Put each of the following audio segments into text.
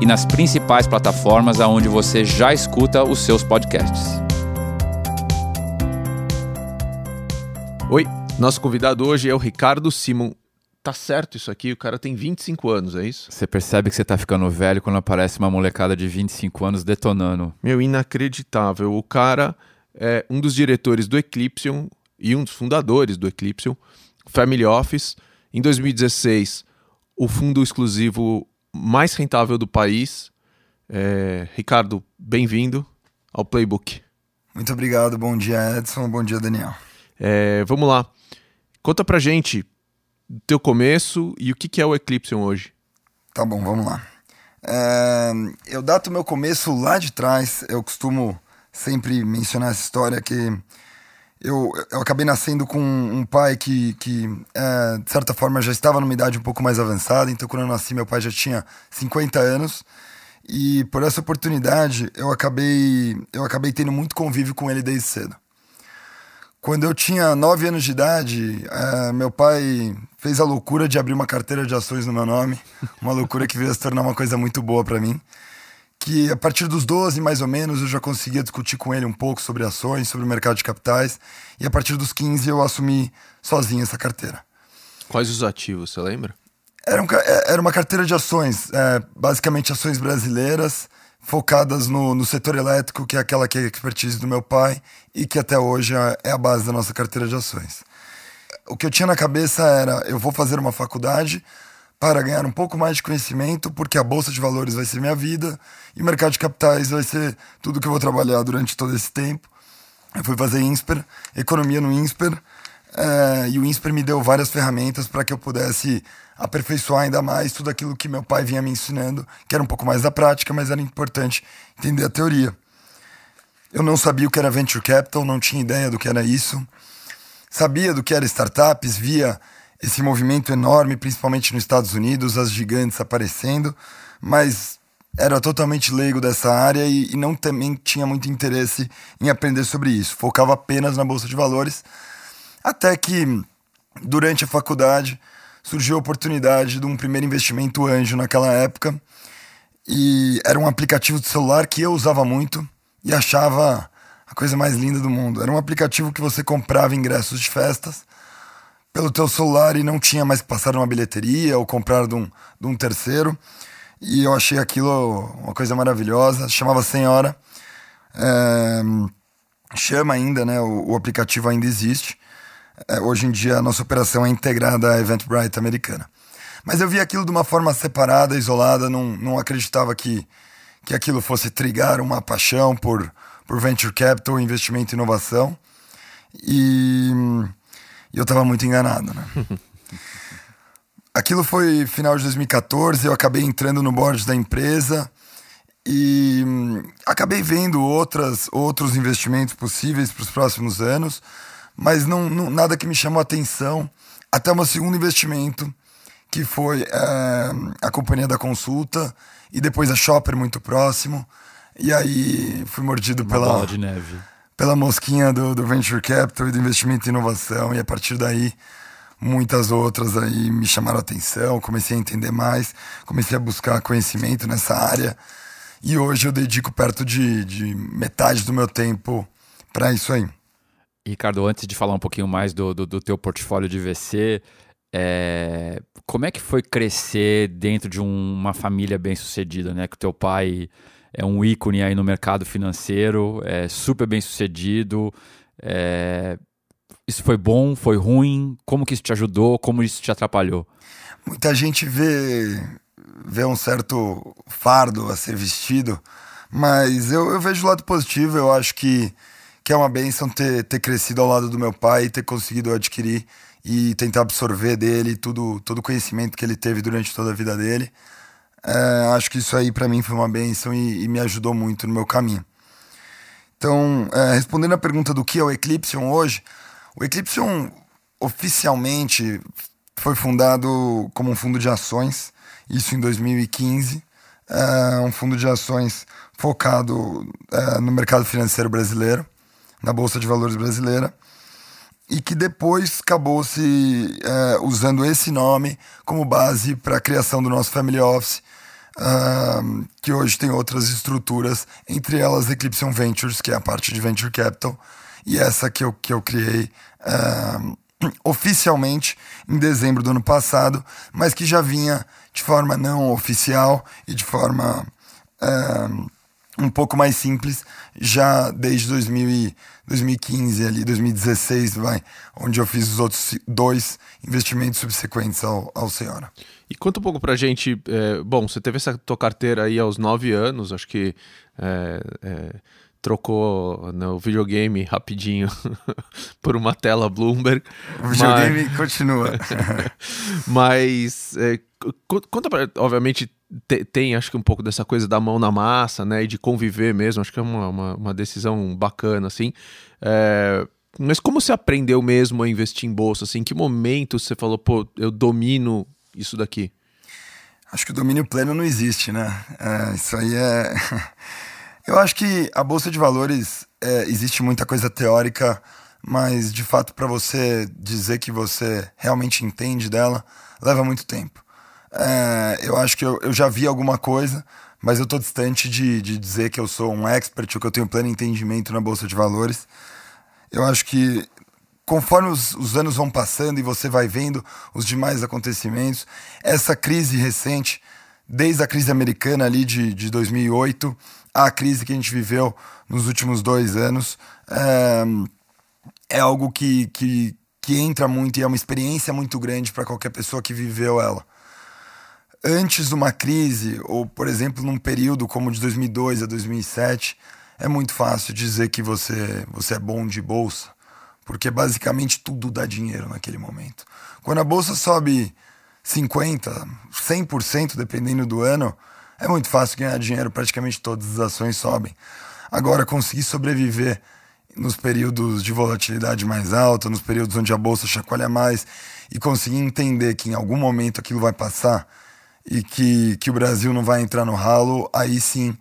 e nas principais plataformas aonde você já escuta os seus podcasts. Oi, nosso convidado hoje é o Ricardo Simon. Tá certo isso aqui? O cara tem 25 anos, é isso? Você percebe que você tá ficando velho quando aparece uma molecada de 25 anos detonando. Meu, inacreditável. O cara é um dos diretores do Eclipse e um dos fundadores do Eclipse, Family Office. Em 2016, o fundo exclusivo mais rentável do país. É, Ricardo, bem-vindo ao Playbook. Muito obrigado, bom dia Edson, bom dia Daniel. É, vamos lá, conta pra gente do teu começo e o que, que é o Eclipse hoje. Tá bom, vamos lá. É, eu dato meu começo lá de trás, eu costumo sempre mencionar essa história que eu, eu acabei nascendo com um pai que, que é, de certa forma, já estava numa idade um pouco mais avançada. Então, quando eu nasci, meu pai já tinha 50 anos. E por essa oportunidade, eu acabei, eu acabei tendo muito convívio com ele desde cedo. Quando eu tinha 9 anos de idade, é, meu pai fez a loucura de abrir uma carteira de ações no meu nome. Uma loucura que veio a se tornar uma coisa muito boa para mim que a partir dos 12, mais ou menos, eu já conseguia discutir com ele um pouco sobre ações, sobre o mercado de capitais, e a partir dos 15 eu assumi sozinho essa carteira. Quais os ativos, você lembra? Era, um, é, era uma carteira de ações, é, basicamente ações brasileiras, focadas no, no setor elétrico, que é aquela que é a expertise do meu pai e que até hoje é, é a base da nossa carteira de ações. O que eu tinha na cabeça era: eu vou fazer uma faculdade, para ganhar um pouco mais de conhecimento, porque a bolsa de valores vai ser minha vida e o mercado de capitais vai ser tudo que eu vou trabalhar durante todo esse tempo. Eu fui fazer INSPER, economia no INSPER, é, e o INSPER me deu várias ferramentas para que eu pudesse aperfeiçoar ainda mais tudo aquilo que meu pai vinha me ensinando, que era um pouco mais da prática, mas era importante entender a teoria. Eu não sabia o que era venture capital, não tinha ideia do que era isso. Sabia do que era startups, via esse movimento enorme, principalmente nos Estados Unidos, as gigantes aparecendo, mas era totalmente leigo dessa área e, e, não também tinha muito interesse em aprender sobre isso. Focava apenas na bolsa de valores, até que durante a faculdade surgiu a oportunidade de um primeiro investimento anjo naquela época e era um aplicativo de celular que eu usava muito e achava a coisa mais linda do mundo. Era um aplicativo que você comprava ingressos de festas pelo teu celular e não tinha mais que passar numa bilheteria ou comprar de um, de um terceiro. E eu achei aquilo uma coisa maravilhosa. Chamava Senhora. É, chama ainda, né? O, o aplicativo ainda existe. É, hoje em dia a nossa operação é integrada à Eventbrite americana. Mas eu vi aquilo de uma forma separada, isolada, não, não acreditava que, que aquilo fosse trigar uma paixão por, por venture capital, investimento e inovação. E e eu estava muito enganado, né? Aquilo foi final de 2014, eu acabei entrando no board da empresa e hum, acabei vendo outras, outros investimentos possíveis para os próximos anos, mas não, não, nada que me chamou a atenção até o meu segundo investimento, que foi é, a companhia da consulta e depois a Shopper muito próximo. E aí fui mordido Uma pela. Bola de neve pela mosquinha do, do Venture Capital e do investimento em inovação, e a partir daí muitas outras aí me chamaram a atenção, comecei a entender mais, comecei a buscar conhecimento nessa área, e hoje eu dedico perto de, de metade do meu tempo para isso aí. Ricardo, antes de falar um pouquinho mais do, do, do teu portfólio de VC, é, como é que foi crescer dentro de um, uma família bem sucedida, né? Que o teu pai é um ícone aí no mercado financeiro, é super bem sucedido. É... Isso foi bom, foi ruim? Como que isso te ajudou? Como isso te atrapalhou? Muita gente vê, vê um certo fardo a ser vestido, mas eu, eu vejo o lado positivo. Eu acho que, que é uma benção ter, ter crescido ao lado do meu pai ter conseguido adquirir e tentar absorver dele tudo, todo o conhecimento que ele teve durante toda a vida dele. É, acho que isso aí para mim foi uma benção e, e, me ajudou muito no meu caminho. Então, é, respondendo a pergunta do que é o Eclipsion hoje, o Eclipsion oficialmente foi fundado como um fundo de ações, isso em 2015. É um fundo de ações focado é, no mercado financeiro brasileiro, na Bolsa de Valores brasileira, e que depois acabou se é, usando esse nome como base para a criação do nosso Family Office, uh, que hoje tem outras estruturas, entre elas Eclipse Ventures, que é a parte de Venture Capital, e essa que eu, que eu criei uh, oficialmente em dezembro do ano passado, mas que já vinha de forma não oficial e de forma uh, um pouco mais simples já desde 2000 e 2015 ali, 2016, vai, onde eu fiz os outros dois investimentos subsequentes ao, ao Senhora. E conta um pouco pra gente, é, bom, você teve essa tua carteira aí aos nove anos, acho que é, é, trocou no videogame rapidinho por uma tela Bloomberg. O videogame mas... continua. mas é, conta pra, obviamente te, tem acho que um pouco dessa coisa da mão na massa, né, e de conviver mesmo, acho que é uma, uma, uma decisão bacana, assim. É, mas como você aprendeu mesmo a investir em bolsa? Assim, em que momento você falou, pô, eu domino isso daqui? Acho que o domínio pleno não existe, né? É, isso aí é. Eu acho que a bolsa de valores é, existe muita coisa teórica, mas de fato para você dizer que você realmente entende dela leva muito tempo. É, eu acho que eu, eu, já vi alguma coisa, mas eu estou distante de, de dizer que eu sou um expert ou que eu tenho pleno entendimento na bolsa de valores. Eu acho que conforme os, os, anos vão passando e você vai vendo os demais acontecimentos, essa crise recente, desde a crise americana ali de, de 2008, a crise que a gente viveu nos últimos dois anos, é, é algo que, que, que entra muito e é uma experiência muito grande para qualquer pessoa que viveu ela. Antes de uma crise, ou por exemplo num período como de 2002 a 2007, é muito fácil dizer que você, você é bom de bolsa porque basicamente tudo dá dinheiro naquele momento. Quando a bolsa sobe 50, 100% dependendo do ano, é muito fácil ganhar dinheiro, praticamente todas as ações sobem. Agora, conseguir sobreviver nos períodos de volatilidade mais alta, nos períodos onde a bolsa chacoalha mais, e conseguir entender que em algum momento aquilo vai passar e que, que o Brasil não vai entrar no ralo, aí sim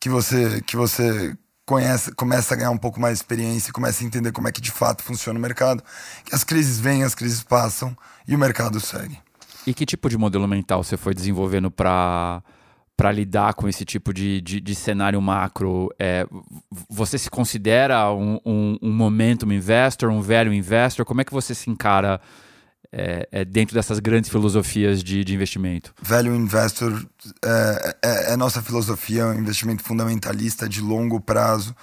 que você, que você conhece, começa a ganhar um pouco mais de experiência, começa a entender como é que de fato funciona o mercado, que as crises vêm, as crises passam e o mercado segue. E que tipo de modelo mental você foi desenvolvendo para para lidar com esse tipo de, de, de cenário macro? É, você se considera um, um, um momentum investor, um velho investor? Como é que você se encara é, é, dentro dessas grandes filosofias de, de investimento? Value Investor é, é, é, nossa filosofia, um investimento fundamentalista de longo prazo.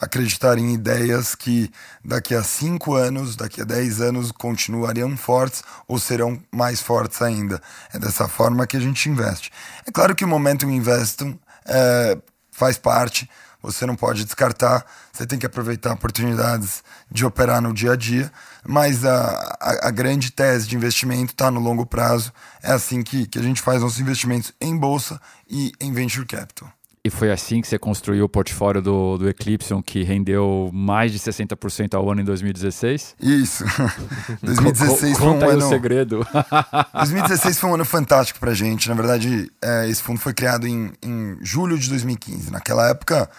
Acreditar em ideias que daqui a cinco anos, daqui a dez anos continuariam fortes ou serão mais fortes ainda. É dessa forma que a gente investe. É claro que o Momentum Investum é, faz parte, você não pode descartar, você tem que aproveitar oportunidades de operar no dia a dia, mas a, a, a grande tese de investimento está no longo prazo. É assim que, que a gente faz nossos investimentos em bolsa e em venture capital. E foi assim que você construiu o portfólio do, do Eclipse, que rendeu mais de 60% ao ano em 2016? Isso. 2016 foi um ano. o segredo. 2016 foi um ano fantástico pra gente. Na verdade, é, esse fundo foi criado em, em julho de 2015. Naquela época,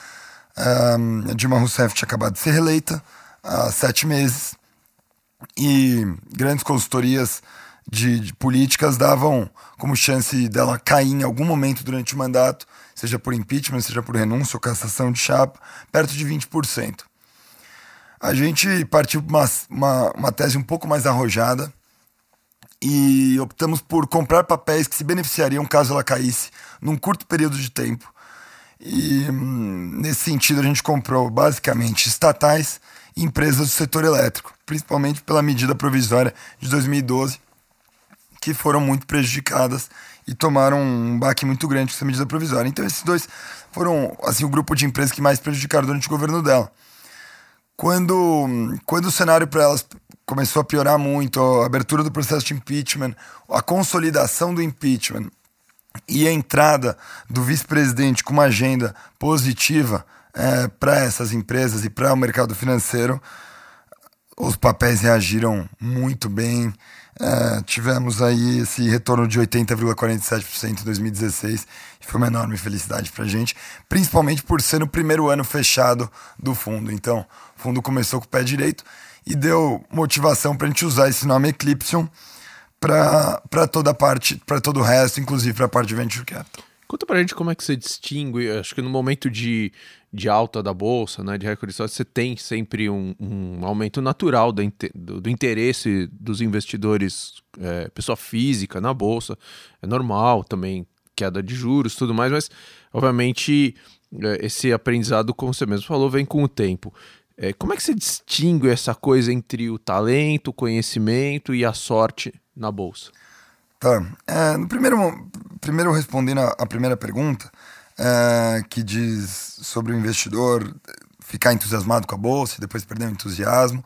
um, a Dilma Rousseff tinha acabado de ser reeleita há sete meses e grandes consultorias de, de, políticas davam como chance dela cair em algum momento durante o mandato, seja por impeachment, seja por renúncia ou cassação de chapa, perto de 20%. A gente partiu para uma, uma, uma tese um pouco mais arrojada e optamos por comprar papéis que se beneficiariam caso ela caísse num curto período de tempo. E hum, nesse sentido a gente comprou basicamente estatais e empresas do setor elétrico principalmente pela medida provisória de 2012, que foram muito prejudicadas e tomaram um baque muito grande com essa medida provisória. Então, esses dois foram assim o grupo de empresas que mais prejudicaram durante o governo dela. Quando, quando o cenário para elas começou a piorar muito, a abertura do processo de impeachment, a consolidação do impeachment e a entrada do vice-presidente com uma agenda positiva é, para essas empresas e para o mercado financeiro, os papéis reagiram muito bem. É, tivemos aí esse retorno de 80,47% em 2016, foi uma enorme felicidade para a gente, principalmente por ser no primeiro ano fechado do fundo. Então, o fundo começou com o pé direito e deu motivação para a gente usar esse nome Eclipsion para toda a parte, para todo o resto, inclusive para a parte de venture capital. Conta para a gente como é que você distingue, acho que no momento de, de alta da bolsa, né, de recorde você tem sempre um, um aumento natural do, do, do, interesse dos investidores, é, pessoa física na bolsa, é normal também, queda de juros, tudo mais, mas obviamente é, esse aprendizado, como você mesmo falou, vem com o tempo. É, como é que você distingue essa coisa entre o talento, o conhecimento e a sorte na bolsa? Tá. É, no primeiro, primeiro respondendo a, a primeira pergunta, é, que diz sobre o investidor ficar entusiasmado com a bolsa e depois perder o entusiasmo.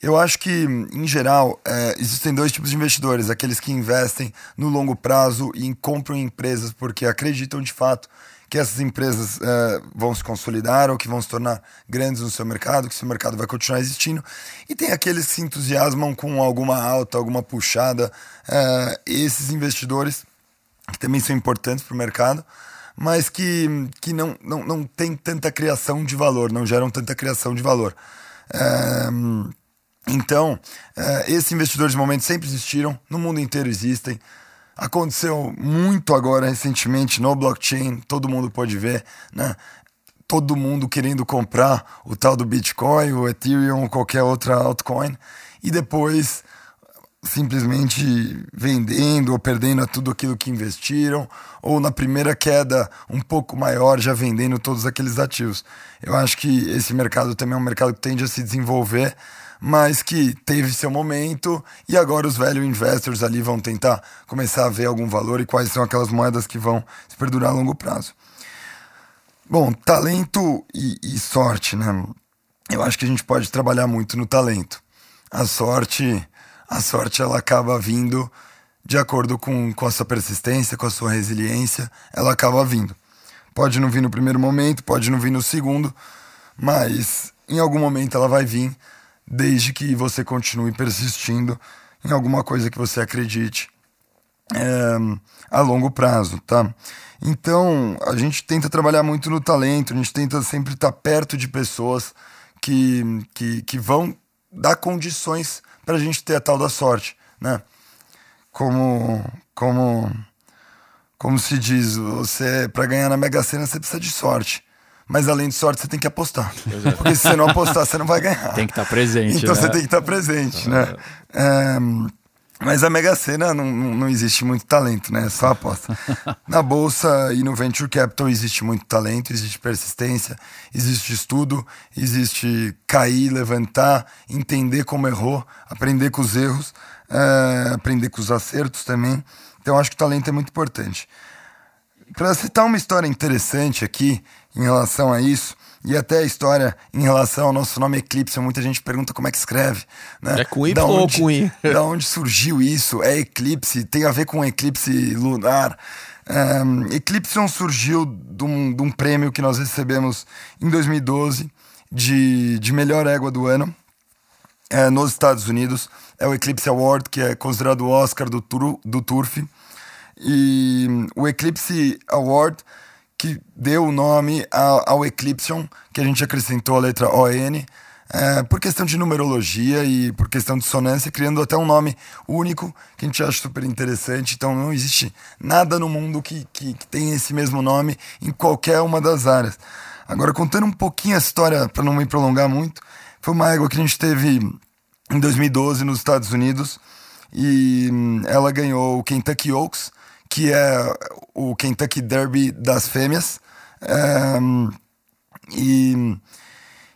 Eu acho que, em geral, é, existem dois tipos de investidores: aqueles que investem no longo prazo e compram empresas porque acreditam de fato que essas empresas uh, vão se consolidar ou que vão se tornar grandes no seu mercado, que seu mercado vai continuar existindo. E tem aqueles que se entusiasmam com alguma alta, alguma puxada. Uh, esses investidores, que também são importantes para o mercado, mas que, que não, não, não tem tanta criação de valor, não geram tanta criação de valor. Uh, então, esses investidores de momento sempre existiram, no mundo inteiro existem. Aconteceu muito agora recentemente no blockchain, todo mundo pode ver, né? Todo mundo querendo comprar o tal do Bitcoin, o Ethereum ou qualquer outra altcoin e depois simplesmente vendendo ou perdendo tudo aquilo que investiram, ou na primeira queda um pouco maior já vendendo todos aqueles ativos. Eu acho que esse mercado também é um mercado que tende a se desenvolver mas que teve seu momento e agora os velhos investors ali vão tentar começar a ver algum valor e quais são aquelas moedas que vão se perdurar a longo prazo. Bom, talento e, e sorte, né? Eu acho que a gente pode trabalhar muito no talento. A sorte, a sorte ela acaba vindo de acordo com, com a sua persistência, com a sua resiliência, ela acaba vindo. Pode não vir no primeiro momento, pode não vir no segundo, mas em algum momento ela vai vir desde que você continue persistindo em alguma coisa que você acredite é, a longo prazo, tá? Então, a gente tenta trabalhar muito no talento, a gente tenta sempre estar perto de pessoas que, que, que vão dar condições para a gente ter a tal da sorte, né? Como, como, como se diz, você para ganhar na Mega Sena você precisa de sorte mas além de sorte, você tem que apostar. É. Porque se você não apostar, você não vai ganhar. Tem que estar tá presente. Então né? você tem que estar tá presente, né? É, mas a Mega Sena não, não existe muito talento, né? É só aposta. Na bolsa e no venture capital existe muito talento, existe persistência, existe estudo, existe cair, levantar, entender como errou, aprender com os erros, é, aprender com os acertos também. Então acho que o talento é muito importante. Para citar uma história interessante aqui, em relação a isso. E até a história em relação ao nosso nome Eclipse, muita gente pergunta como é que escreve. Né? É com Y ou com I? da onde surgiu isso? É eclipse? Tem a ver com eclipse lunar? Um, Eclipse surgiu de um, de um, prêmio que nós recebemos em 2012 de, de melhor égua do ano é, nos Estados Unidos. É o Eclipse Award, que é considerado o Oscar do, tur, do Turf. E o Eclipse Award que deu o nome ao, ao Eclipsion, que a gente acrescentou a letra ON, é, por questão de numerologia e por questão de sonância, criando até um nome único que a gente acha super interessante. Então não existe nada no mundo que, que, que tenha esse mesmo nome em qualquer uma das áreas. Agora, contando um pouquinho a história, para não me prolongar muito, foi uma égua que a gente teve em 2012 nos Estados Unidos e hum, ela ganhou o Kentucky Oaks, que é o Kentucky Derby das fêmeas. E,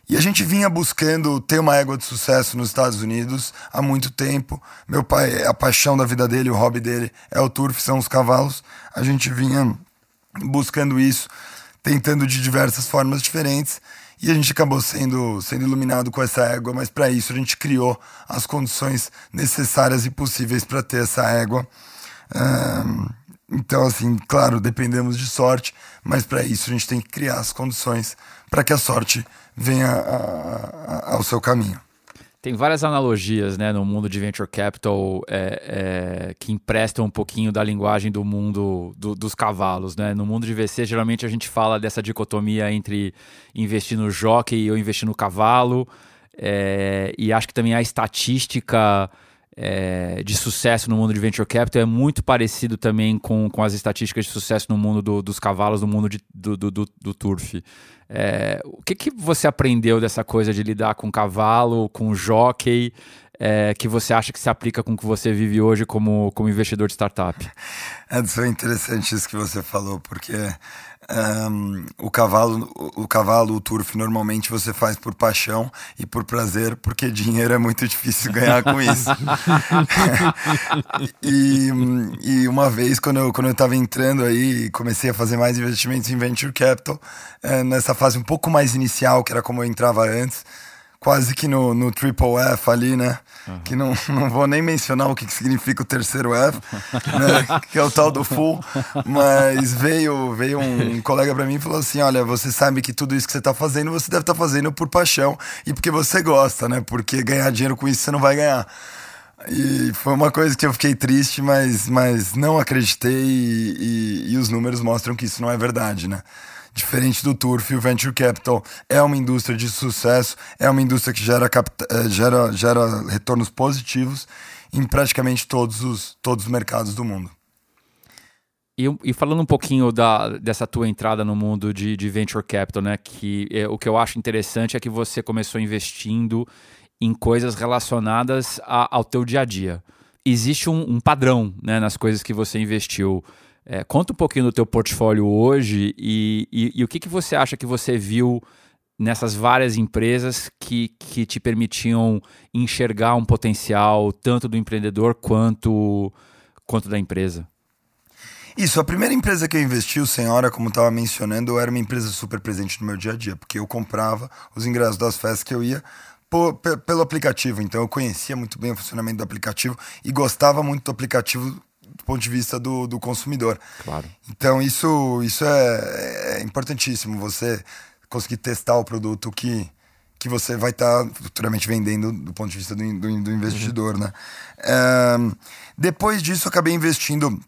e a gente vinha buscando ter uma égua de sucesso nos Estados Unidos há muito tempo. Meu pai, a paixão da vida dele, o hobby dele é o turf, são os cavalos. A gente vinha buscando isso, tentando de diversas formas diferentes. E a gente acabou sendo, sendo iluminado com essa égua, mas para isso a gente criou as condições necessárias e possíveis para ter essa égua. Um, Então, assim, claro, dependemos de sorte, mas para isso a gente tem que criar as condições para que a sorte venha a, a, ao seu caminho. Tem várias analogias né, no mundo de venture capital é, é, que emprestam um pouquinho da linguagem do mundo do, dos cavalos. Né? No mundo de VC, geralmente a gente fala dessa dicotomia entre investir no jockey ou investir no cavalo. É, e acho que também a estatística é, de sucesso no mundo de venture capital é muito parecido também com, com as estatísticas de sucesso no mundo do, dos cavalos, no mundo de, do, do, do, do turf. É, o que, que você aprendeu dessa coisa de lidar com cavalo, com jockey, é, que você acha que se aplica com o que você vive hoje como, como investidor de startup? É, interessante isso que você falou, porque um, o cavalo, o, cavalo, o turf, normalmente você faz por paixão e por prazer, porque dinheiro é muito difícil ganhar com isso. e, e uma vez, quando eu, quando eu tava entrando aí, comecei a fazer mais investimentos em venture capital, é, nessa fase um pouco mais inicial, que era como eu entrava antes, quase que no, no triple F ali, né? Uhum. Que não, não vou nem mencionar o que, que significa o terceiro F, né? que é o tal do full. Mas veio, veio um colega para mim e falou assim: Olha, você sabe que tudo isso que você tá fazendo, você deve estar tá fazendo por paixão e porque você gosta, né? Porque ganhar dinheiro com isso você não vai ganhar. E foi uma coisa que eu fiquei triste, mas, mas não acreditei e, e, e os números mostram que isso não é verdade, né? Diferente do Turf, o Venture Capital é uma indústria de sucesso, é uma indústria que gera, eh, gera, gera retornos positivos em praticamente todos os, todos os mercados do mundo. E, e, falando um pouquinho da, dessa tua entrada no mundo de, de venture capital, né? Que é, o que eu acho interessante é que você começou investindo em coisas relacionadas a, ao teu dia a dia. Existe um, um padrão né, nas coisas que você investiu. É, conta um pouquinho do teu portfólio hoje e, e, e, o que, que você acha que você viu nessas várias empresas que, que te permitiam enxergar um potencial tanto do empreendedor quanto, quanto da empresa? Isso, a primeira empresa que eu investi, o Senhora, como estava mencionando, era uma empresa super presente no meu dia a dia, porque eu comprava os ingressos das festas que eu ia por, pelo aplicativo. Então eu conhecia muito bem o funcionamento do aplicativo e gostava muito do aplicativo do ponto de vista do, do consumidor. Claro. Então isso, isso é, é importantíssimo, você conseguir testar o produto que, que você vai estar tá futuramente vendendo do ponto de vista do, do, do investidor, uhum. né? depois disso, acabei investindo,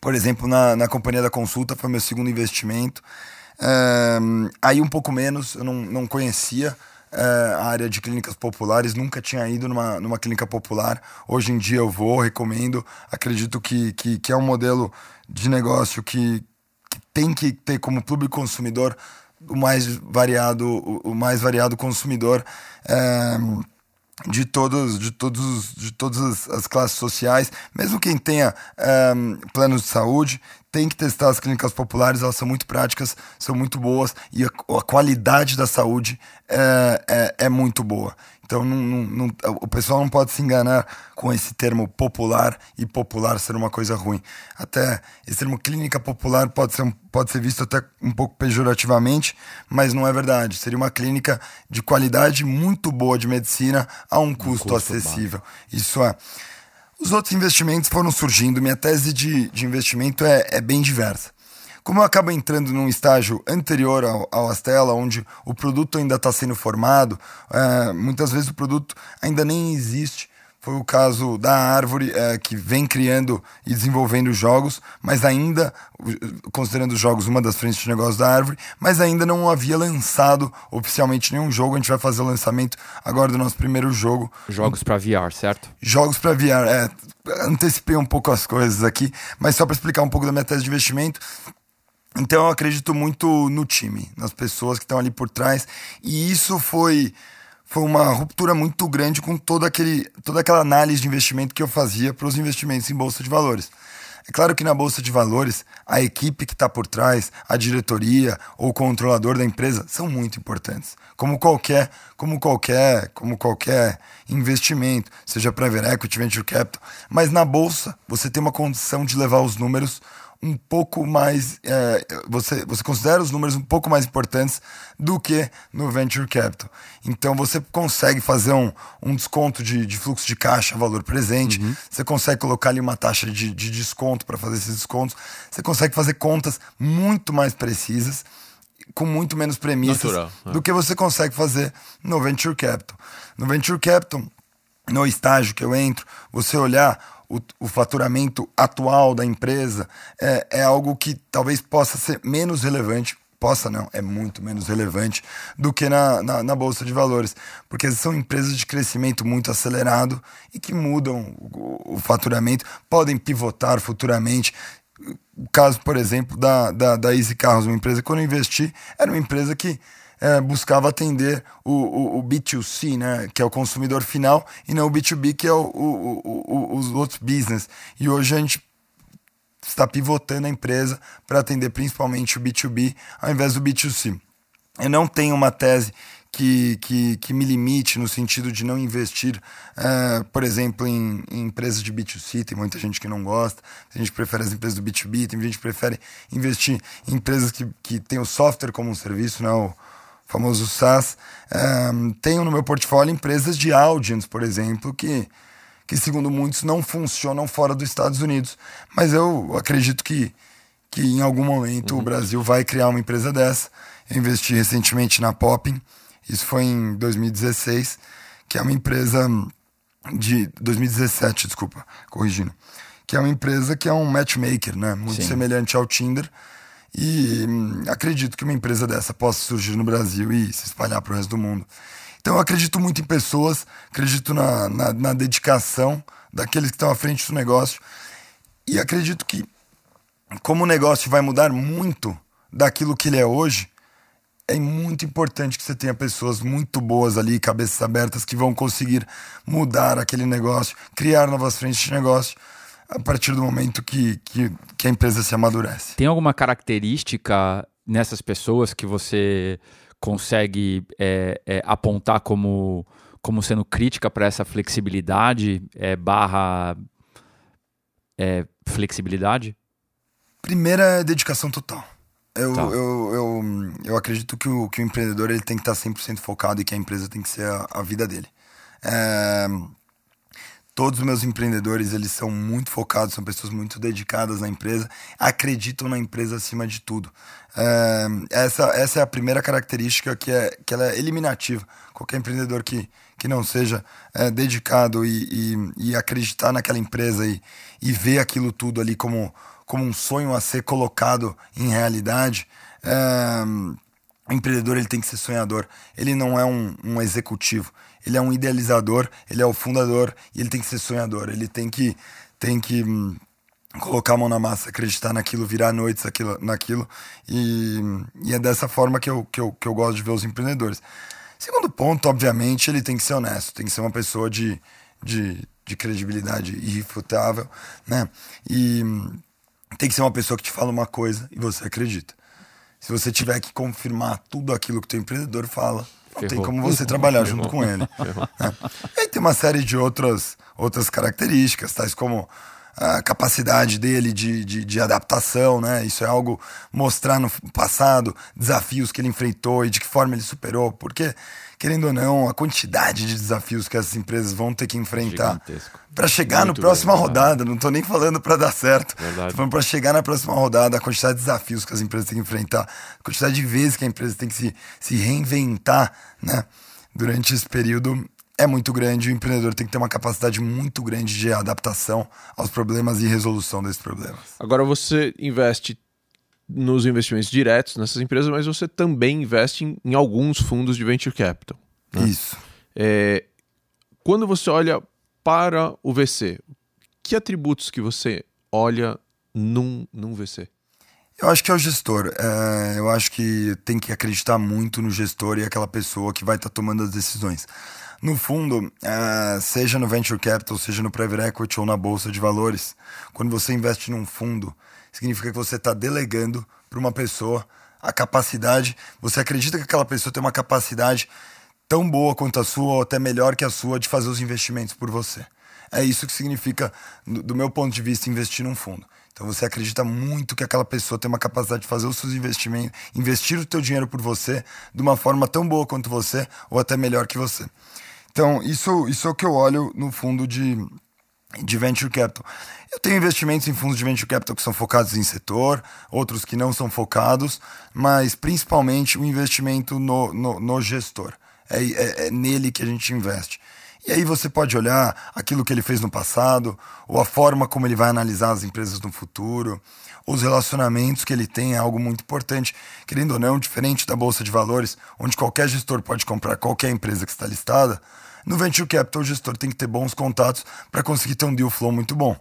por exemplo, na, na Companhia da Consulta, foi meu segundo investimento. aí um pouco menos, eu não, não conhecia é, a área de clínicas populares, nunca tinha ido numa, numa clínica popular. Hoje em dia eu vou, recomendo. Acredito que, que, que é um modelo de negócio que, que tem que ter como público consumidor o mais variado, o, mais variado consumidor. É, de todos de todos de todas as classes sociais mesmo quem tenha um, planos de saúde tem que testar as clínicas populares, elas são muito práticas, são muito boas e a, a qualidade da saúde é, é, é muito boa. Então não, não, não, o pessoal não pode se enganar com esse termo popular e popular ser uma coisa ruim. Até esse termo clínica popular pode ser, pode ser visto até um pouco pejorativamente, mas não é verdade. Seria uma clínica de qualidade muito boa de medicina a um custo, um custo acessível. Isso é. Os outros investimentos foram surgindo, minha tese de, de investimento é, é bem diversa. Como eu acabo entrando num estágio anterior ao, ao Astela, onde o produto ainda está sendo formado, é, muitas vezes o produto ainda nem existe, foi o caso da Árvore, é, que vem criando e desenvolvendo jogos, mas ainda, considerando os jogos uma das frentes de negócio da Árvore, mas ainda não havia lançado oficialmente nenhum jogo. A gente vai fazer o lançamento agora do nosso primeiro jogo. Jogos para VR, certo? Jogos para VR, é. Antecipei um pouco as coisas aqui, mas só para explicar um pouco da minha tese de investimento. Então eu acredito muito no time, nas pessoas que estão ali por trás, e isso foi foi uma ruptura muito grande com todo aquele, toda aquela análise de investimento que eu fazia para os investimentos em bolsa de valores. É claro que na bolsa de valores, a equipe que está por trás, a diretoria ou o controlador da empresa são muito importantes. Como qualquer, como qualquer, como qualquer investimento, seja private equity, venture capital. Mas na bolsa, você tem uma condição de levar os números um pouco mais. É, você, você considera os números um pouco mais importantes do que no Venture Capital. Então você consegue fazer um, um desconto de, de fluxo de caixa, valor presente, uhum. você consegue colocar ali uma taxa de, de desconto para fazer esses descontos, você consegue fazer contas muito mais precisas com muito menos premissas Natural, é. do que você consegue fazer no Venture Capital. No Venture Capital, no estágio que eu entro, você olhar o, o faturamento atual da empresa é, é algo que talvez possa ser menos relevante possa não, é muito menos relevante do que na, na, na, Bolsa de Valores, porque são empresas de crescimento muito acelerado e que mudam o, o faturamento, podem pivotar futuramente. O caso, por exemplo, da, da, da Easy Carros, uma empresa que quando eu investi, era uma empresa que é, buscava atender o, o, o, B2C, né, que é o consumidor final, e não o B2B, que é o, o, os outros business. E hoje a gente está pivotando a empresa para atender principalmente o B2B ao invés do B2C. Eu não tenho uma tese que, que, que me limite no sentido de não investir, é, por exemplo, em, em, empresas de B2C. Tem muita gente que não gosta, a gente prefere as empresas do B2B, tem gente que prefere investir em empresas que, que têm o software como um serviço, né, famoso SaaS. Um, tenho no meu portfólio empresas de audience, por exemplo, que, que segundo muitos não funcionam fora dos Estados Unidos. Mas eu acredito que, que em algum momento uhum. o Brasil vai criar uma empresa dessa. Eu investi recentemente na Popping, isso foi em 2016, que é uma empresa de 2017, desculpa, corrigindo, que é uma empresa que é um matchmaker, né? Muito Sim. semelhante ao Tinder e hum, acredito que uma empresa dessa possa surgir no Brasil e se espalhar para o resto do mundo. Então eu acredito muito em pessoas, acredito na, na, na dedicação daqueles que estão à frente do negócio. E acredito que, como o negócio vai mudar muito daquilo que ele é hoje, é muito importante que você tenha pessoas muito boas ali, cabeças abertas, que vão conseguir mudar aquele negócio, criar novas frentes de negócio a partir do momento que, que, que a empresa se amadurece. Tem alguma característica nessas pessoas que você consegue é, é, apontar como, como sendo crítica para essa flexibilidade é, barra é, flexibilidade? Primeira é dedicação total. Eu, tá. eu, eu, eu, acredito que o, que o empreendedor ele tem que estar 100% focado e que a empresa tem que ser a, a vida dele. É, Todos os meus empreendedores, eles são muito focados, são pessoas muito dedicadas na empresa, acreditam na empresa acima de tudo. É, essa, essa é a primeira característica que, é, que ela é eliminativa. Qualquer empreendedor que, que não seja é, dedicado e, e, e, acreditar naquela empresa e, e ver aquilo tudo ali como, como um sonho a ser colocado em realidade, é, o empreendedor ele tem que ser sonhador. Ele não é um, um executivo ele é um idealizador, ele é o fundador e ele tem que ser sonhador. Ele tem que, tem que hum, colocar a mão na massa, acreditar naquilo, virar noites aquilo, naquilo. E, e é dessa forma que eu, que, eu, que eu gosto de ver os empreendedores. Segundo ponto, obviamente, ele tem que ser honesto, tem que ser uma pessoa de, de, de credibilidade irrefutável, né? E hum, tem que ser uma pessoa que te fala uma coisa e você acredita. Se você tiver que confirmar tudo aquilo que o empreendedor fala, não tem como você trabalhar junto com ele. É. E tem uma série de outras, outras características, tais como a capacidade dele de, de, de, adaptação, né? Isso é algo mostrar no passado desafios que ele enfrentou e de que forma ele superou, porque querendo ou não, a quantidade de desafios que essas empresas vão ter que enfrentar para chegar na próxima bem, rodada. Não estou nem falando para dar certo. Estou falando para chegar na próxima rodada, a quantidade de desafios que as empresas têm que enfrentar, a quantidade de vezes que a empresa tem que se, se reinventar, né? Durante esse período é muito grande, o empreendedor tem que ter uma capacidade muito grande de adaptação aos problemas e resolução desses problemas. Agora você investe nos investimentos diretos nessas empresas, mas você também investe em, em alguns fundos de venture capital. Né? Isso. É, quando você olha para o VC, que atributos que você olha num, num VC? Eu acho que é o gestor. É, eu acho que tem que acreditar muito no gestor e aquela pessoa que vai estar tá tomando as decisões. No fundo, é, seja no venture capital, seja no private equity ou na bolsa de valores, quando você investe num fundo, significa que você está delegando para uma pessoa a capacidade, você acredita que aquela pessoa tem uma capacidade tão boa quanto a sua ou até melhor que a sua de fazer os investimentos por você. É isso que significa, do meu ponto de vista, investir num fundo. Então você acredita muito que aquela pessoa tem uma capacidade de fazer os seus investimentos, investir o teu dinheiro por você de uma forma tão boa quanto você ou até melhor que você. Então isso, isso é o que eu olho no fundo de, de venture capital. Eu tenho investimentos em fundos de venture capital que são focados em setor, outros que não são focados, mas principalmente o investimento no, no, no gestor. É, é, é, nele que a gente investe. E aí você pode olhar aquilo que ele fez no passado, ou a forma como ele vai analisar as empresas no futuro, os relacionamentos que ele tem é algo muito importante. Querendo ou não, diferente da Bolsa de Valores, onde qualquer gestor pode comprar qualquer empresa que está listada, no Venture Capital o gestor tem que ter bons contatos para conseguir ter um deal flow muito bom.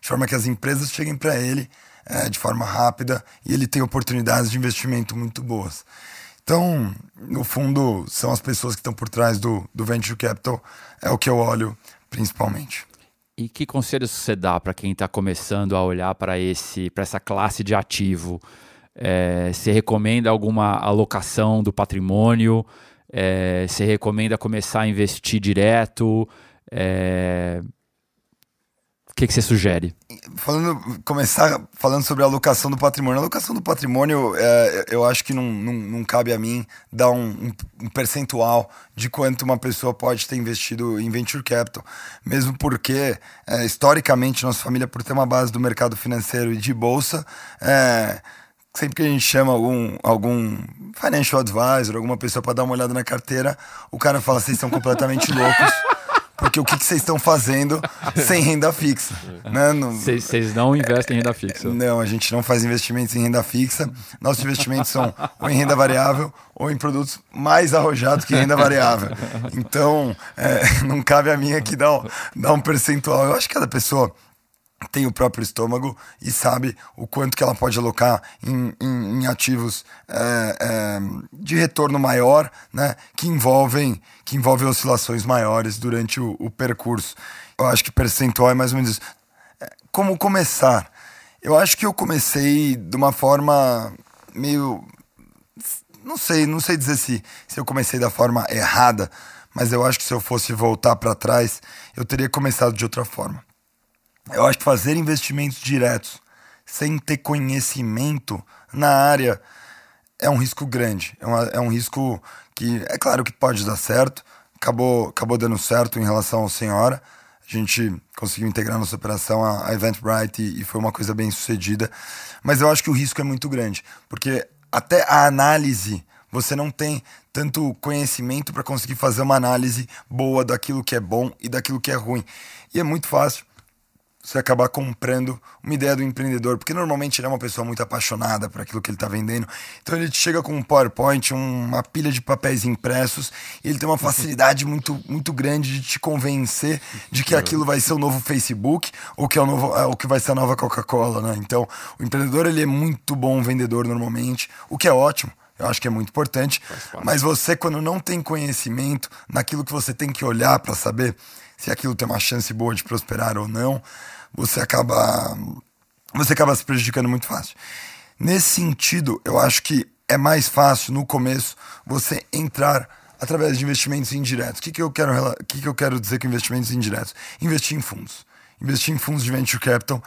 De forma que as empresas cheguem para ele é, de forma rápida e ele tem oportunidades de investimento muito boas. Então, no fundo, são as pessoas que estão por trás do, do Venture Capital, é o que eu olho principalmente. E que conselhos você dá para quem está começando a olhar para esse, para essa classe de ativo? É, você recomenda alguma alocação do patrimônio? É, você recomenda começar a investir direto? É, que, que você sugere? Falando, começar falando sobre a alocação do patrimônio. A alocação do patrimônio, é, eu acho que não, não, não, cabe a mim dar um, um, percentual de quanto uma pessoa pode ter investido em venture capital. Mesmo porque, é, historicamente, nossa família, por ter uma base do mercado financeiro e de bolsa, é, sempre que a gente chama algum, algum financial advisor, alguma pessoa para dar uma olhada na carteira, o cara fala: vocês são completamente loucos. Porque o que vocês estão fazendo sem renda fixa? Vocês né? não investem em renda fixa? Não, a gente não faz investimentos em renda fixa. Nossos investimentos são ou em renda variável ou em produtos mais arrojados que renda variável. Então, é, não cabe a mim aqui dar dar um percentual. Eu acho que cada pessoa tem o próprio estômago e sabe o quanto que ela pode alocar em, em, em ativos é, é, de retorno maior, né, que envolvem que envolvem oscilações maiores durante o, o percurso. Eu acho que percentual é mais ou menos isso. É, como começar? Eu acho que eu comecei de uma forma meio não sei, não sei dizer se, se eu comecei da forma errada, mas eu acho que se eu fosse voltar para trás, eu teria começado de outra forma. Eu acho que fazer investimentos diretos sem ter conhecimento na área é um risco grande. É, uma, é um risco que, é claro que pode dar certo, acabou, acabou dando certo em relação ao Senhora. A gente conseguiu integrar nossa operação a, Eventbrite e, e foi uma coisa bem sucedida. Mas eu acho que o risco é muito grande, porque até a análise você não tem tanto conhecimento para conseguir fazer uma análise boa daquilo que é bom e daquilo que é ruim. E é muito fácil você acabar comprando uma ideia do empreendedor, porque normalmente ele é uma pessoa muito apaixonada por aquilo que ele está vendendo. Então ele chega com um PowerPoint, uma pilha de papéis impressos, e ele tem uma facilidade muito, muito grande de te convencer de que aquilo vai ser o novo Facebook ou que é o novo, é, o que vai ser a nova Coca-Cola, né? Então o empreendedor ele é muito bom vendedor normalmente, o que é ótimo. Eu acho que é muito importante. Mas você, quando não tem conhecimento naquilo que você tem que olhar para saber se aquilo tem uma chance boa de prosperar ou não, você acaba você acaba se prejudicando muito fácil. Nesse sentido, eu acho que é mais fácil no começo você entrar através de investimentos indiretos. O que, que, eu, quero, que, que eu quero dizer com investimentos indiretos? Investir em fundos investir em fundos de venture capital,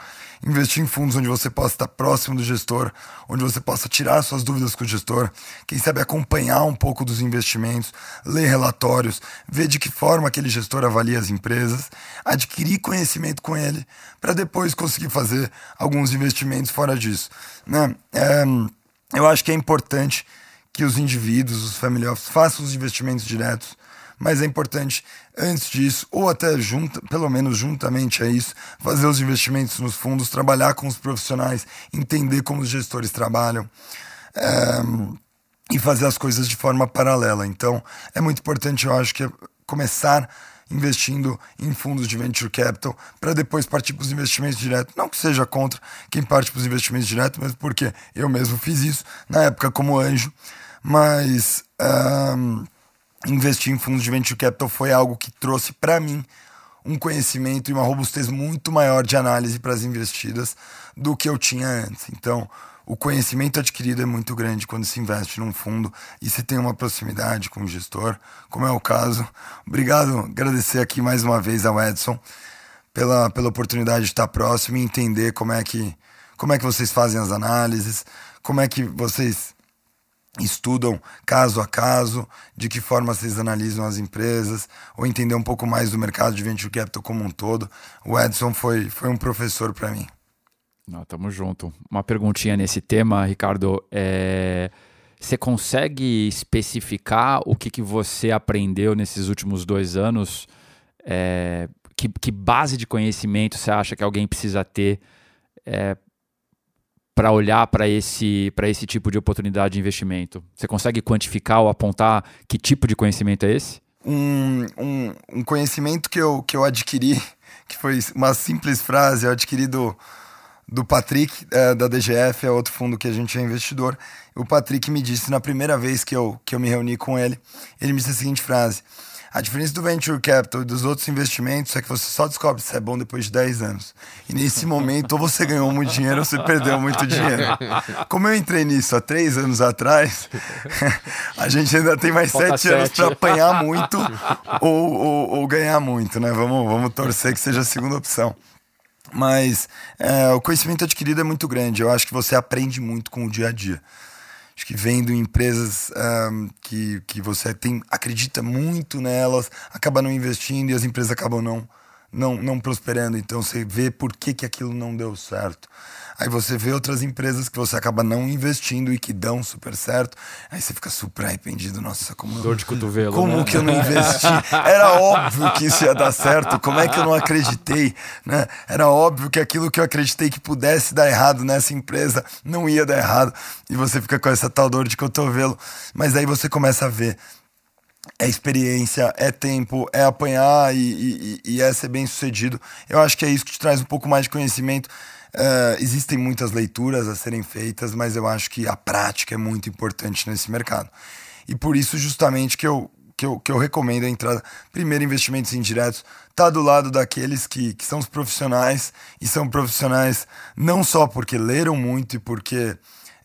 investir em fundos onde você possa estar próximo do gestor, onde você possa tirar suas dúvidas com o gestor, quem sabe acompanhar um pouco dos investimentos, ler relatórios, ver de que forma aquele gestor avalia as empresas, adquirir conhecimento com ele, para depois conseguir fazer alguns investimentos fora disso. Né? É, eu acho que é importante que os indivíduos, os family office, façam os investimentos diretos mas é importante, antes disso, ou até junta, pelo menos juntamente a isso, fazer os investimentos nos fundos, trabalhar com os profissionais, entender como os gestores trabalham. É, e fazer as coisas de forma paralela. Então, é muito importante, eu acho, que começar investindo em fundos de venture capital para depois partir para os investimentos diretos. Não que seja contra quem parte para os investimentos diretos, mas porque eu mesmo fiz isso na época como anjo. Mas um, investir em fundos de venture capital foi algo que trouxe para mim um conhecimento e uma robustez muito maior de análise para as investidas do que eu tinha antes. Então, o conhecimento adquirido é muito grande quando se investe num fundo e se tem uma proximidade com o gestor, como é o caso. Obrigado, agradecer aqui mais uma vez ao Edson pela, pela oportunidade de estar próximo e entender como é que como é que vocês fazem as análises, como é que vocês estudam caso a caso, de que forma vocês analisam as empresas, ou entender um pouco mais do mercado de venture capital como um todo. O Edson foi, foi um professor para mim. Não, tamo junto. Uma perguntinha nesse tema, Ricardo. É... Você consegue especificar o que, que você aprendeu nesses últimos dois anos? É... Que, que, base de conhecimento você acha que alguém precisa ter é, para olhar para esse, esse tipo de oportunidade de investimento? Você consegue quantificar ou apontar que tipo de conhecimento é esse? Um, um, um conhecimento que eu, que eu adquiri, que foi uma simples frase, eu adquiri do, do Patrick, é, da DGF, é outro fundo que a gente é investidor. O Patrick me disse na primeira vez que eu, que eu me reuni com ele, ele me disse a seguinte frase a diferença do venture capital e dos outros investimentos é que você só descobre se é bom depois de 10 anos. E nesse momento, ou você ganhou muito dinheiro ou você perdeu muito dinheiro. Como eu entrei nisso há três anos atrás, a gente ainda tem mais Falta sete, sete. anos para apanhar muito ou, ou, ou, ganhar muito, né? Vamos, vamos torcer que seja a segunda opção. Mas é, o conhecimento adquirido é muito grande. Eu acho que você aprende muito com o dia a dia acho que vendo empresas um, que, que você tem acredita muito nelas, acaba não investindo e as empresas acabam não, não, não prosperando. Então você vê por que, que aquilo não deu certo. Aí você vê outras empresas que você acaba não investindo e que dão super certo. Aí você fica super arrependido. Nossa, como. Dor de cotovelo. Como né? que eu não investi? Era óbvio que isso ia dar certo. Como é que eu não acreditei? Né? Era óbvio que aquilo que eu acreditei que pudesse dar errado nessa empresa não ia dar errado. E você fica com essa tal dor de cotovelo. Mas aí você começa a ver é experiência, é tempo, é apanhar e, e, e, é ser bem sucedido. Eu acho que é isso que te traz um pouco mais de conhecimento. Uh, existem muitas leituras a serem feitas, mas eu acho que a prática é muito importante nesse mercado. E por isso, justamente, que eu, que eu, que eu recomendo a entrada. Primeiro, investimentos indiretos. Tá do lado daqueles que, que são os profissionais, e são profissionais não só porque leram muito e porque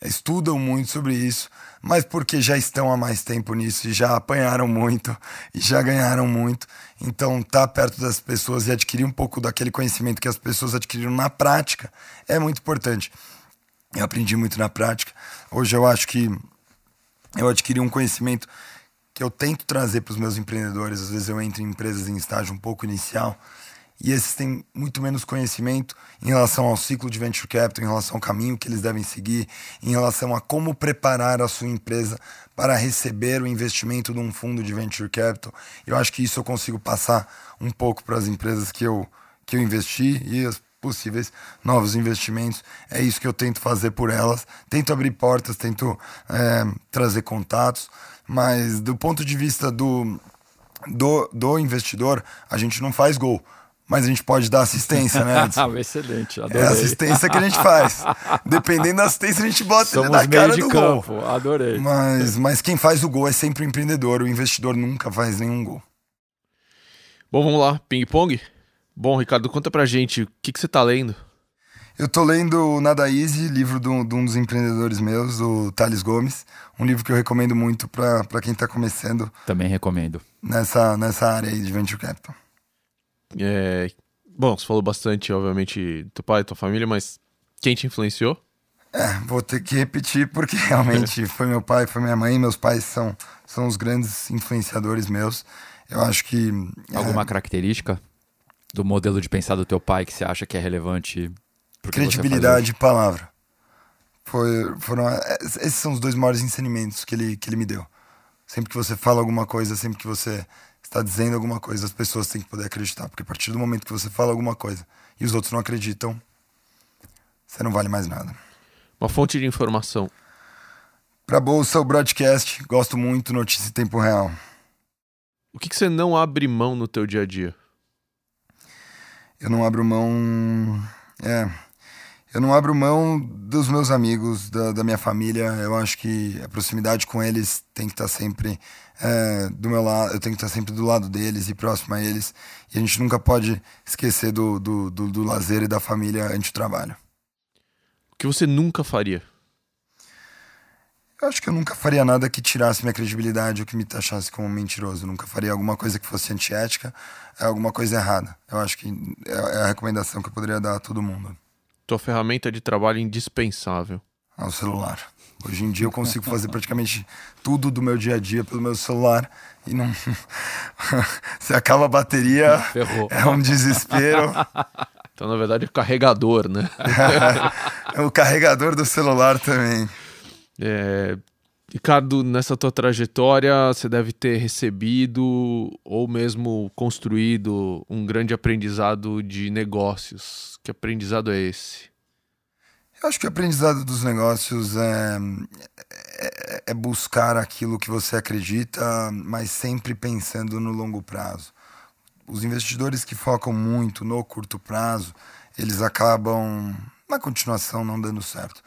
estudam muito sobre isso, mas porque já estão há mais tempo nisso e já apanharam muito e já ganharam muito. Então, estar tá perto das pessoas e adquirir um pouco daquele conhecimento que as pessoas adquiriram na prática é muito importante. Eu aprendi muito na prática. Hoje eu acho que eu adquiri um conhecimento que eu tento trazer para os meus empreendedores. Às vezes eu entro em empresas em estágio um pouco inicial e esses têm muito menos conhecimento em relação ao ciclo de venture capital, em relação ao caminho que eles devem seguir, em relação a como preparar a sua empresa para receber o investimento de um fundo de venture capital. Eu acho que isso eu consigo passar um pouco para as empresas que eu, que eu investi e as possíveis novos investimentos. É isso que eu tento fazer por elas. Tento abrir portas, tento é, trazer contatos, mas do ponto de vista do, do, do investidor, a gente não faz gol mas a gente pode dar assistência, né? Excelente, adorei. É a assistência que a gente faz. Dependendo da assistência, a gente bota Somos ele na cara de do campo. gol. Adorei. Mas, mas quem faz o gol é sempre o empreendedor, o investidor nunca faz nenhum gol. Bom, vamos lá, ping-pong? Bom, Ricardo, conta pra gente, o que, que você tá lendo? Eu tô lendo Nada Easy, livro de um, de um dos empreendedores meus, o Thales Gomes. Um livro que eu recomendo muito para quem tá começando. Também recomendo. Nessa, nessa área aí de Venture Capital. É, bom, você falou bastante, obviamente, do teu pai, tua família, mas quem te influenciou? É, vou ter que repetir porque realmente foi meu pai, foi minha mãe, meus pais são, são os grandes influenciadores meus. Eu acho que. É, Alguma é... característica do modelo de pensar do teu pai que você acha que é relevante? Credibilidade e palavra. Foi, foram, é, esses são os dois maiores ensinamentos que ele, que ele me deu. Sempre que você fala alguma coisa, sempre que você está dizendo alguma coisa, as pessoas têm que poder acreditar. Porque a partir do momento que você fala alguma coisa e os outros não acreditam, você não vale mais nada. Uma fonte de informação. Para bolsa, o broadcast. Gosto muito, notícia em tempo real. O que, que você não abre mão no teu dia a dia? Eu não abro mão. É. Eu não abro mão dos meus amigos, da, da minha família. Eu acho que a proximidade com eles tem que estar sempre é, do meu lado, eu tenho que estar sempre do lado deles e próximo a eles. E a gente nunca pode esquecer do, do, do, do lazer e da família antes do trabalho. O que você nunca faria? Eu acho que eu nunca faria nada que tirasse minha credibilidade ou que me taxasse como mentiroso. Eu nunca faria alguma coisa que fosse antiética, alguma coisa errada. Eu acho que é, é a recomendação que eu poderia dar a todo mundo. Tua ferramenta de trabalho indispensável? É o celular. Hoje em dia eu consigo fazer praticamente tudo do meu dia a dia pelo meu celular e não. Se acaba a bateria, Ferrou. é um desespero. Então, na verdade, é carregador, né? é o carregador do celular também. É, Ricardo, nessa tua trajetória, você deve ter recebido ou mesmo construído um grande aprendizado de negócios. Que aprendizado é esse? Eu acho que o aprendizado dos negócios é, é, é, buscar aquilo que você acredita, mas sempre pensando no longo prazo. Os investidores que focam muito no curto prazo, eles acabam, na continuação, não dando certo.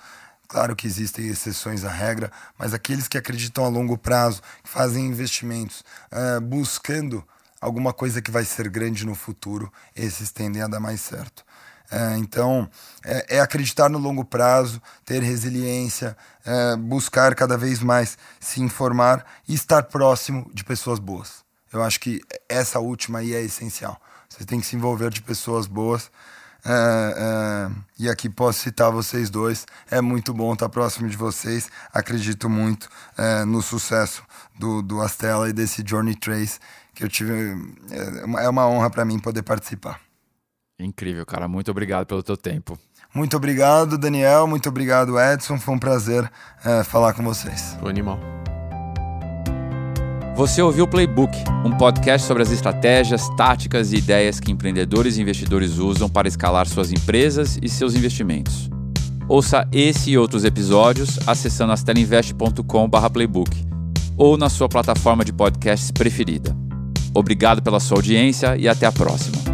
Claro que existem exceções à regra, mas aqueles que acreditam a longo prazo, que fazem investimentos é, buscando alguma coisa que vai ser grande no futuro, esses tendem a dar mais certo. É, então, é, é, acreditar no longo prazo, ter resiliência, é, buscar cada vez mais se informar e estar próximo de pessoas boas. Eu acho que essa última aí é essencial. Você tem que se envolver de pessoas boas. É, é, e aqui posso citar vocês dois. É muito bom estar próximo de vocês. Acredito muito é, no sucesso do, do Astela e desse Journey Trace que eu tive. É uma honra para mim poder participar. Incrível, cara. Muito obrigado pelo teu tempo. Muito obrigado, Daniel. Muito obrigado, Edson. Foi um prazer é, falar com vocês. O animal. Você ouviu o Playbook, um podcast sobre as estratégias, táticas e ideias que empreendedores e investidores usam para escalar suas empresas e seus investimentos. Ouça esse e outros episódios acessando astelinvest.com/playbook ou na sua plataforma de podcasts preferida. Obrigado pela sua audiência e até a próxima.